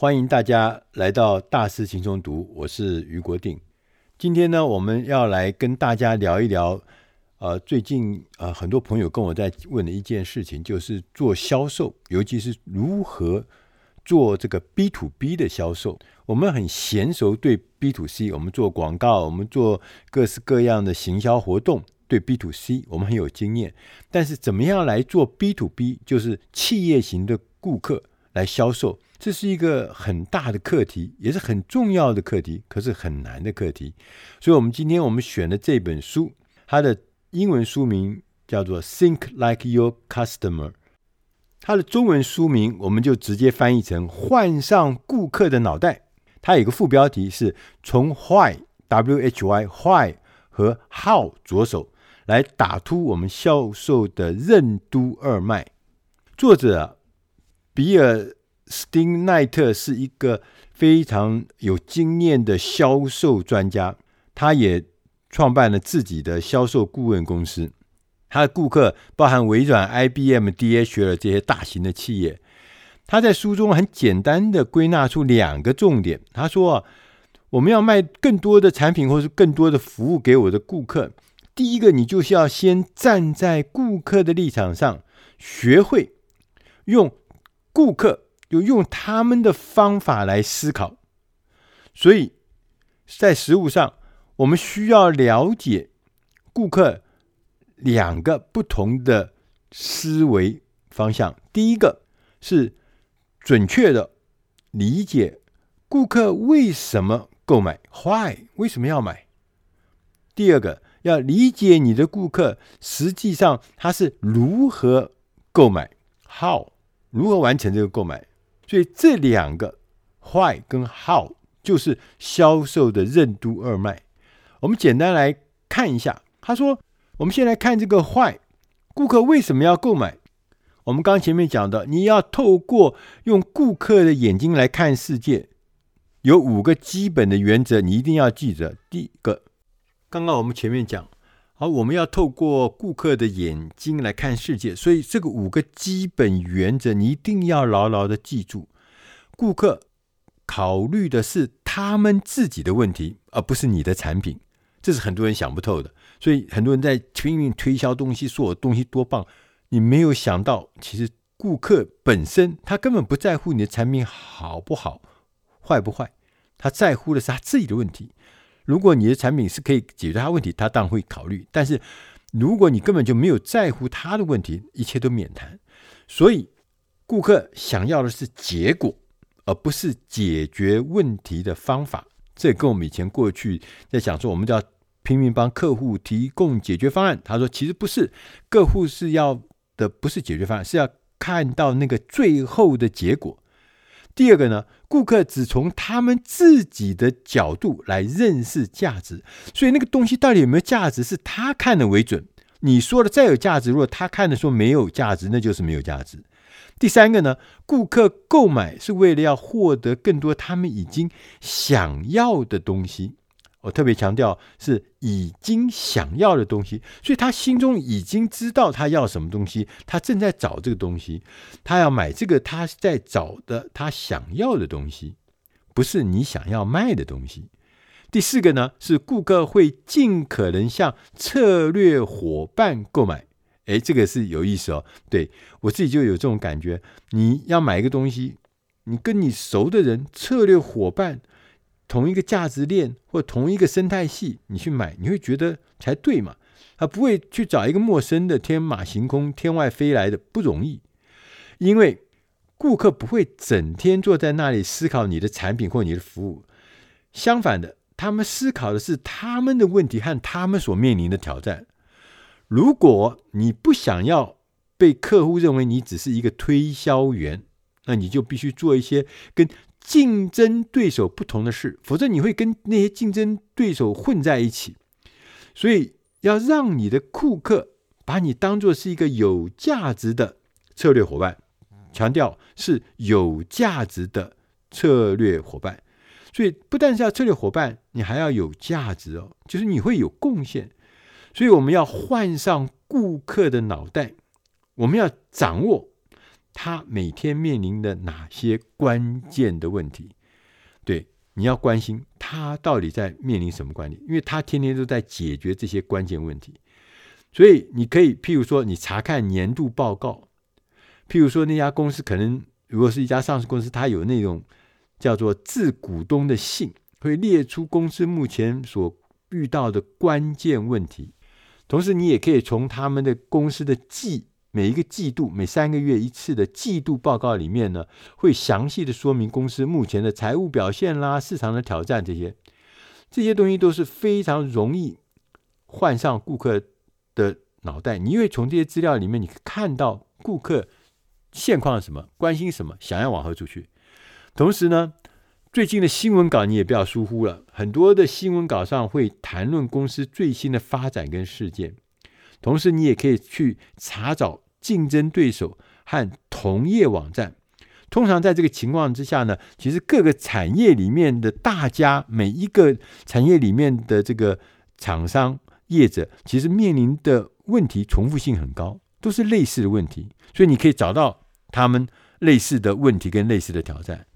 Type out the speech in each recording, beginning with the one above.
欢迎大家来到大师轻松读，我是余国定。今天呢，我们要来跟大家聊一聊，呃，最近呃，很多朋友跟我在问的一件事情，就是做销售，尤其是如何做这个 B to B 的销售。我们很娴熟对 B to C，我们做广告，我们做各式各样的行销活动，对 B to C 我们很有经验。但是怎么样来做 B to B，就是企业型的顾客来销售？这是一个很大的课题，也是很重要的课题，可是很难的课题。所以，我们今天我们选的这本书，它的英文书名叫做《Think Like Your Customer》，它的中文书名我们就直接翻译成“换上顾客的脑袋”。它有个副标题是从 Why W H Y Why 和 How 着手来打突我们销售的任督二脉。作者比尔。斯汀奈特是一个非常有经验的销售专家，他也创办了自己的销售顾问公司。他的顾客包含微软、IBM、DHL 这些大型的企业。他在书中很简单的归纳出两个重点。他说：“我们要卖更多的产品，或是更多的服务给我的顾客。第一个，你就是要先站在顾客的立场上，学会用顾客。”就用他们的方法来思考，所以在实务上，我们需要了解顾客两个不同的思维方向。第一个是准确的理解顾客为什么购买，Why？为什么要买？第二个要理解你的顾客实际上他是如何购买，How？如何完成这个购买？所以这两个 why 跟 how 就是销售的任督二脉。我们简单来看一下。他说：“我们先来看这个 why，顾客为什么要购买？我们刚前面讲的，你要透过用顾客的眼睛来看世界，有五个基本的原则，你一定要记着。第一个，刚刚我们前面讲。”好，我们要透过顾客的眼睛来看世界，所以这个五个基本原则你一定要牢牢的记住。顾客考虑的是他们自己的问题，而不是你的产品，这是很多人想不透的。所以很多人在拼命推销东西，说我东西多棒，你没有想到，其实顾客本身他根本不在乎你的产品好不好、坏不坏，他在乎的是他自己的问题。如果你的产品是可以解决他问题，他当然会考虑。但是，如果你根本就没有在乎他的问题，一切都免谈。所以，顾客想要的是结果，而不是解决问题的方法。这跟我们以前过去在讲说，我们就要拼命帮客户提供解决方案。他说，其实不是，客户是要的不是解决方案，是要看到那个最后的结果。第二个呢，顾客只从他们自己的角度来认识价值，所以那个东西到底有没有价值，是他看的为准。你说的再有价值，如果他看的说没有价值，那就是没有价值。第三个呢，顾客购买是为了要获得更多他们已经想要的东西。我特别强调是已经想要的东西，所以他心中已经知道他要什么东西，他正在找这个东西，他要买这个他在找的他想要的东西，不是你想要卖的东西。第四个呢，是顾客会尽可能向策略伙伴购买，诶，这个是有意思哦。对，我自己就有这种感觉，你要买一个东西，你跟你熟的人，策略伙伴。同一个价值链或同一个生态系，你去买，你会觉得才对嘛？他不会去找一个陌生的天马行空、天外飞来的，不容易。因为顾客不会整天坐在那里思考你的产品或你的服务，相反的，他们思考的是他们的问题和他们所面临的挑战。如果你不想要被客户认为你只是一个推销员，那你就必须做一些跟竞争对手不同的事，否则你会跟那些竞争对手混在一起。所以要让你的顾客把你当作是一个有价值的策略伙伴，强调是有价值的策略伙伴。所以不但是要策略伙伴，你还要有价值哦，就是你会有贡献。所以我们要换上顾客的脑袋，我们要掌握他每天面临的哪些关键的问题。对，你要关心他到底在面临什么关系，因为他天天都在解决这些关键问题。所以你可以，譬如说，你查看年度报告，譬如说那家公司可能如果是一家上市公司，它有那种叫做致股东的信，会列出公司目前所遇到的关键问题。同时，你也可以从他们的公司的季每一个季度每三个月一次的季度报告里面呢，会详细的说明公司目前的财务表现啦、市场的挑战这些，这些东西都是非常容易换上顾客的脑袋。你因为从这些资料里面，你看到顾客现况什么，关心什么，想要往何处去。同时呢，最近的新闻稿你也不要疏忽了，很多的新闻稿上会谈论公司最新的发展跟事件，同时你也可以去查找竞争对手和同业网站。通常在这个情况之下呢，其实各个产业里面的大家，每一个产业里面的这个厂商业者，其实面临的问题重复性很高，都是类似的问题，所以你可以找到他们类似的问题跟类似的挑战。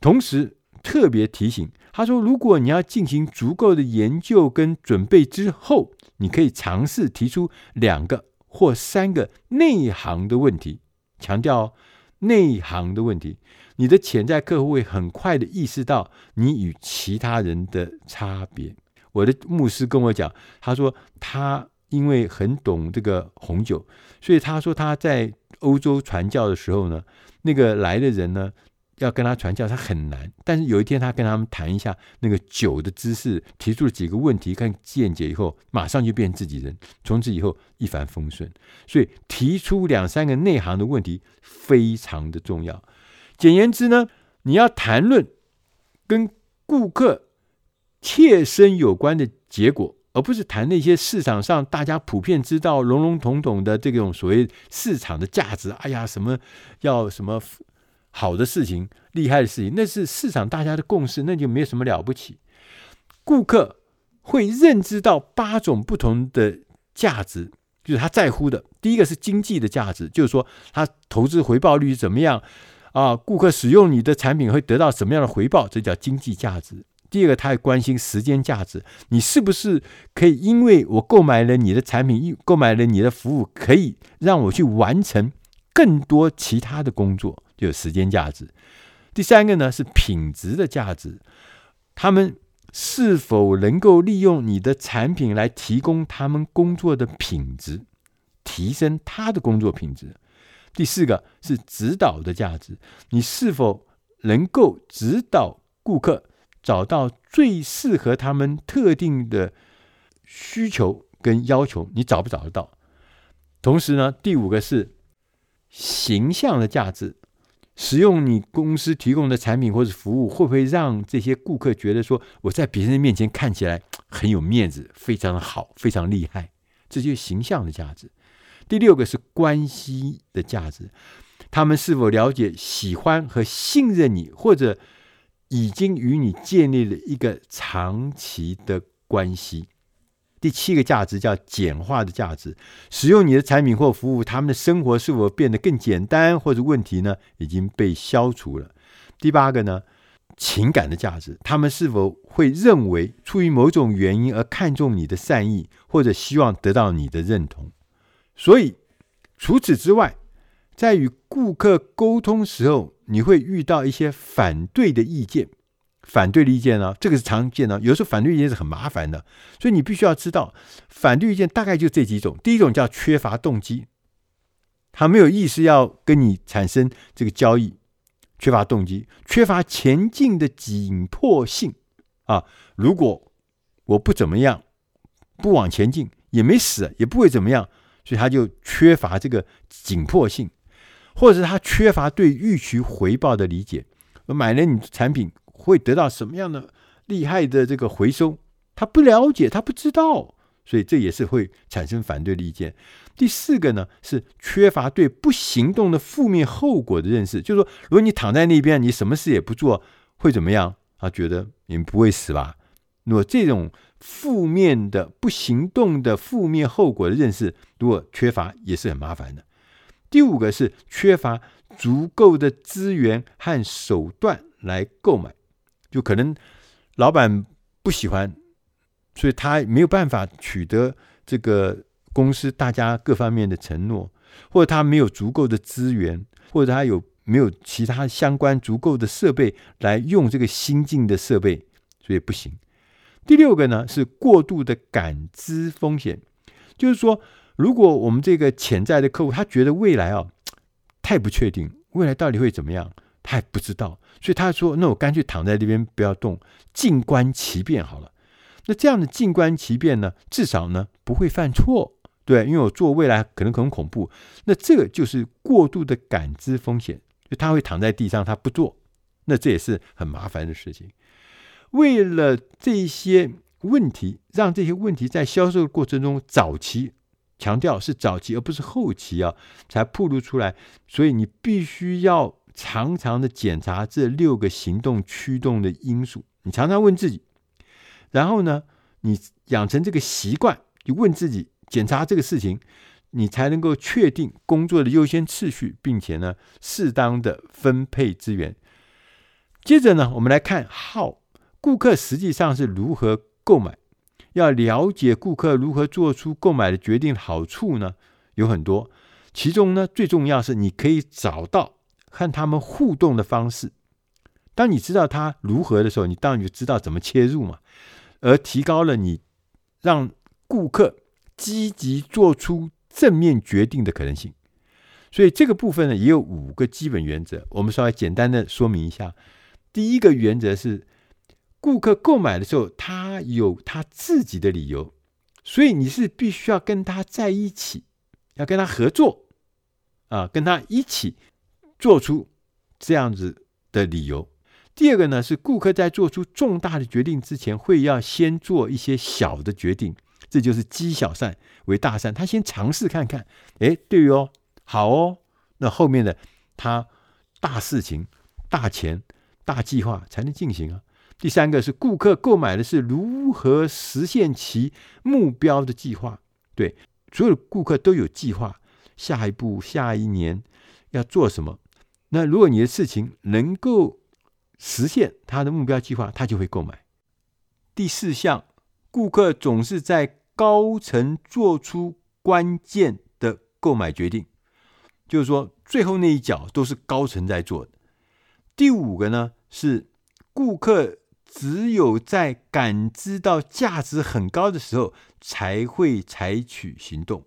同时特别提醒，他说，如果你要进行足够的研究跟准备之后，你可以尝试提出两个或三个内行的问题。强调内行的问题，你的潜在客户会很快的意识到你与其他人的差别。我的牧师跟我讲，他说他因为很懂这个红酒，所以他说他在欧洲传教的时候呢，那个来的人呢。要跟他传教，他很难。但是有一天，他跟他们谈一下那个酒的知识，提出了几个问题看见解以后，马上就变自己人，从此以后一帆风顺。所以提出两三个内行的问题非常的重要。简言之呢，你要谈论跟顾客切身有关的结果，而不是谈那些市场上大家普遍知道、笼笼统统的这种所谓市场的价值。哎呀，什么要什么。好的事情，厉害的事情，那是市场大家的共识，那就没有什么了不起。顾客会认知到八种不同的价值，就是他在乎的。第一个是经济的价值，就是说他投资回报率怎么样啊？顾客使用你的产品会得到什么样的回报，这叫经济价值。第二个，他会关心时间价值，你是不是可以因为我购买了你的产品，购买了你的服务，可以让我去完成更多其他的工作。就有时间价值。第三个呢是品质的价值，他们是否能够利用你的产品来提供他们工作的品质，提升他的工作品质。第四个是指导的价值，你是否能够指导顾客找到最适合他们特定的需求跟要求，你找不找得到？同时呢，第五个是形象的价值。使用你公司提供的产品或者服务，会不会让这些顾客觉得说我在别人面前看起来很有面子，非常的好，非常厉害？这就是形象的价值。第六个是关系的价值，他们是否了解、喜欢和信任你，或者已经与你建立了一个长期的关系？第七个价值叫简化的价值，使用你的产品或服务，他们的生活是否变得更简单，或者问题呢已经被消除了？第八个呢，情感的价值，他们是否会认为出于某种原因而看重你的善意，或者希望得到你的认同？所以除此之外，在与顾客沟通时候，你会遇到一些反对的意见。反对的意见呢，这个是常见的。有时候反对意见是很麻烦的，所以你必须要知道，反对意见大概就这几种。第一种叫缺乏动机，他没有意识要跟你产生这个交易，缺乏动机，缺乏前进的紧迫性啊。如果我不怎么样，不往前进，也没死，也不会怎么样，所以他就缺乏这个紧迫性，或者是他缺乏对预期回报的理解。我买了你产品。会得到什么样的厉害的这个回收？他不了解，他不知道，所以这也是会产生反对的意见。第四个呢，是缺乏对不行动的负面后果的认识，就是说，如果你躺在那边，你什么事也不做，会怎么样？他觉得你不会死吧？如果这种负面的不行动的负面后果的认识，如果缺乏，也是很麻烦的。第五个是缺乏足够的资源和手段来购买，就可能老板不喜欢，所以他没有办法取得这个公司大家各方面的承诺，或者他没有足够的资源，或者他有没有其他相关足够的设备来用这个新进的设备，所以不行。第六个呢是过度的感知风险，就是说，如果我们这个潜在的客户他觉得未来啊太不确定，未来到底会怎么样，他也不知道，所以他说：“那我干脆躺在这边不要动，静观其变好了。”那这样的静观其变呢，至少呢不会犯错，对，因为我做未来可能很恐怖。那这个就是过度的感知风险，就他会躺在地上，他不做，那这也是很麻烦的事情。为了这些问题，让这些问题在销售的过程中早期强调是早期而不是后期啊，才暴露出来。所以你必须要常常的检查这六个行动驱动的因素。你常常问自己，然后呢，你养成这个习惯，就问自己检查这个事情，你才能够确定工作的优先次序，并且呢，适当的分配资源。接着呢，我们来看 How。顾客实际上是如何购买？要了解顾客如何做出购买的决定，好处呢有很多。其中呢，最重要是你可以找到和他们互动的方式。当你知道他如何的时候，你当然就知道怎么切入嘛，而提高了你让顾客积极做出正面决定的可能性。所以这个部分呢，也有五个基本原则，我们稍微简单的说明一下。第一个原则是。顾客购买的时候，他有他自己的理由，所以你是必须要跟他在一起，要跟他合作，啊，跟他一起做出这样子的理由。第二个呢，是顾客在做出重大的决定之前，会要先做一些小的决定，这就是积小善为大善。他先尝试看看，哎，对哦，好哦，那后面的他大事情、大钱、大计划才能进行啊。第三个是顾客购买的是如何实现其目标的计划，对，所有顾客都有计划，下一步、下一年要做什么。那如果你的事情能够实现他的目标计划，他就会购买。第四项，顾客总是在高层做出关键的购买决定，就是说最后那一脚都是高层在做的。第五个呢是顾客。只有在感知到价值很高的时候，才会采取行动。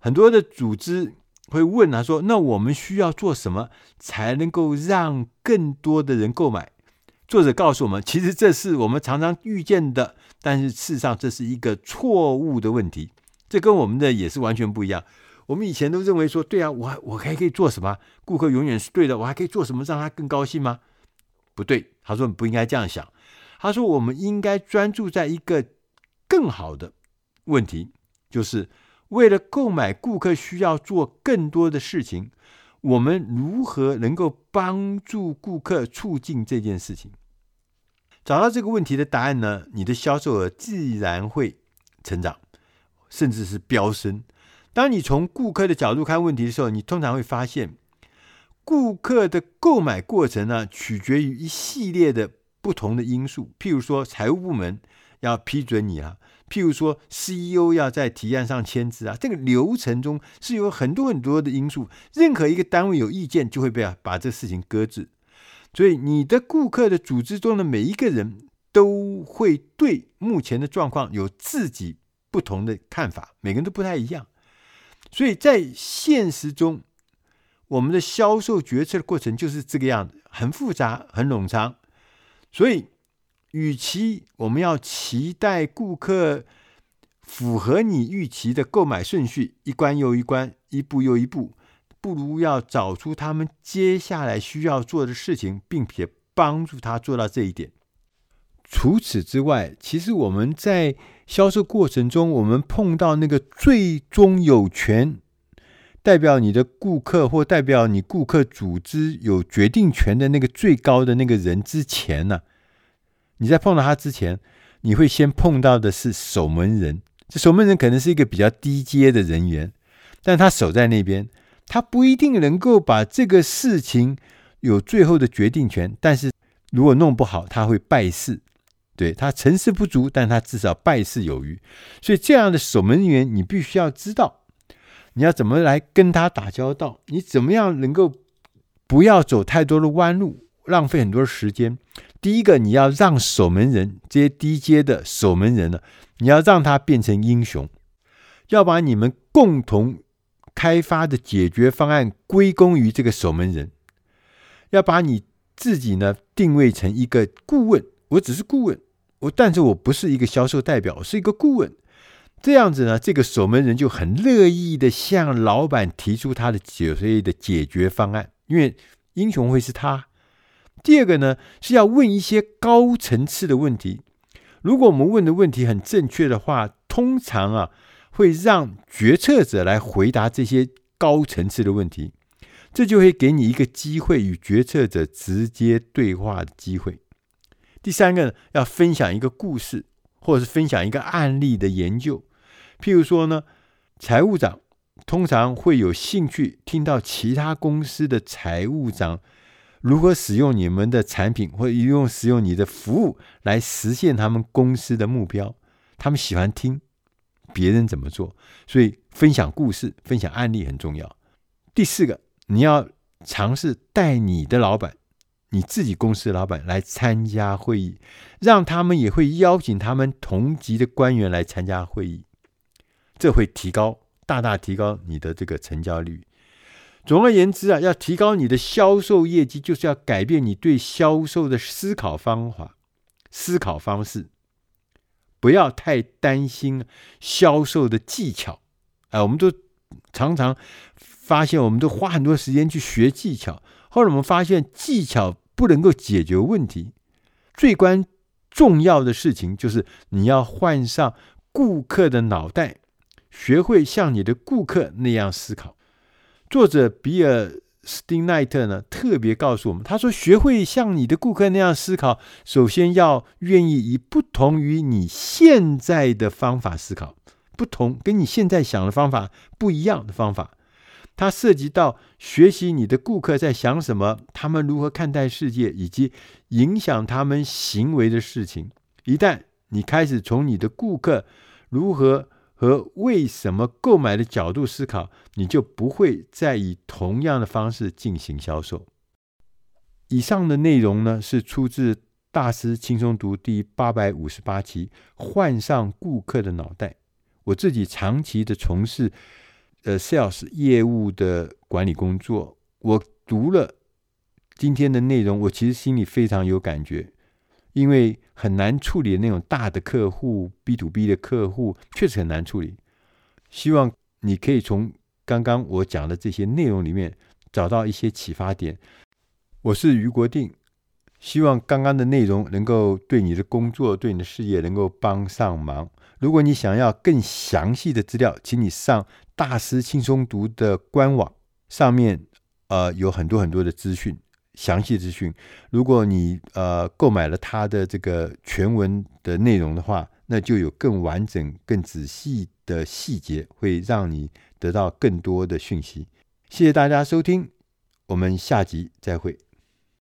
很多的组织会问他说：“那我们需要做什么才能够让更多的人购买？”作者告诉我们，其实这是我们常常遇见的，但是事实上这是一个错误的问题。这跟我们的也是完全不一样。我们以前都认为说：“对啊，我我还可以做什么？顾客永远是对的，我还可以做什么让他更高兴吗？”不对，他说你不应该这样想。他说我们应该专注在一个更好的问题，就是为了购买，顾客需要做更多的事情。我们如何能够帮助顾客促进这件事情？找到这个问题的答案呢？你的销售额自然会成长，甚至是飙升。当你从顾客的角度看问题的时候，你通常会发现。顾客的购买过程呢，取决于一系列的不同的因素。譬如说，财务部门要批准你啊；譬如说，CEO 要在提案上签字啊。这个流程中是有很多很多的因素。任何一个单位有意见，就会被啊把这事情搁置。所以，你的顾客的组织中的每一个人都会对目前的状况有自己不同的看法，每个人都不太一样。所以在现实中，我们的销售决策的过程就是这个样子，很复杂，很冗长。所以，与其我们要期待顾客符合你预期的购买顺序，一关又一关，一步又一步，不如要找出他们接下来需要做的事情，并且帮助他做到这一点。除此之外，其实我们在销售过程中，我们碰到那个最终有权。代表你的顾客或代表你顾客组织有决定权的那个最高的那个人之前呢，你在碰到他之前，你会先碰到的是守门人。这守门人可能是一个比较低阶的人员，但他守在那边，他不一定能够把这个事情有最后的决定权，但是如果弄不好，他会败事。对，他成事不足，但他至少败事有余。所以这样的守门员，你必须要知道，你要怎么来跟他打交道，你怎么样能够不要走太多的弯路，浪费很多时间。第一个，你要让守门人这些低阶的守门人呢，你要让他变成英雄，要把你们共同开发的解决方案归功于这个守门人，要把你自己呢定位成一个顾问，我只是顾问。我，但是我不是一个销售代表，我是一个顾问。这样子呢，这个守门人就很乐意的向老板提出他的解决的解决方案，因为英雄会是他。第二个呢，是要问一些高层次的问题。如果我们问的问题很正确的话，通常啊，会让决策者来回答这些高层次的问题，这就会给你一个机会与决策者直接对话的机会。第三个呢，要分享一个故事，或者是分享一个案例的研究。譬如说呢，财务长通常会有兴趣听到其他公司的财务长如何使用你们的产品，或者用使用你的服务来实现他们公司的目标。他们喜欢听别人怎么做，所以分享故事、分享案例很重要。第四个，你要尝试带你的老板。你自己公司的老板来参加会议，让他们也会邀请他们同级的官员来参加会议，这会提高，大大提高你的这个成交率。总而言之啊，要提高你的销售业绩，就是要改变你对销售的思考方法、思考方式，不要太担心销售的技巧。哎，我们都常常发现，我们都花很多时间去学技巧，后来我们发现技巧。不能够解决问题，最关重要的事情就是你要换上顾客的脑袋，学会像你的顾客那样思考。作者比尔斯汀奈特呢，特别告诉我们，他说：“学会像你的顾客那样思考，首先要愿意以不同于你现在的方法思考，不同跟你现在想的方法不一样的方法。”它涉及到学习你的顾客在想什么，他们如何看待世界，以及影响他们行为的事情。一旦你开始从你的顾客如何和为什么购买的角度思考，你就不会再以同样的方式进行销售。以上的内容呢，是出自《大师轻松读》第八百五十八期，换上顾客的脑袋。我自己长期的从事。呃，sales 业务的管理工作，我读了今天的内容，我其实心里非常有感觉，因为很难处理那种大的客户，B to B 的客户确实很难处理。希望你可以从刚刚我讲的这些内容里面找到一些启发点。我是于国定，希望刚刚的内容能够对你的工作、对你的事业能够帮上忙。如果你想要更详细的资料，请你上。大师轻松读的官网上面，呃，有很多很多的资讯，详细资讯。如果你呃购买了他的这个全文的内容的话，那就有更完整、更仔细的细节，会让你得到更多的讯息。谢谢大家收听，我们下集再会。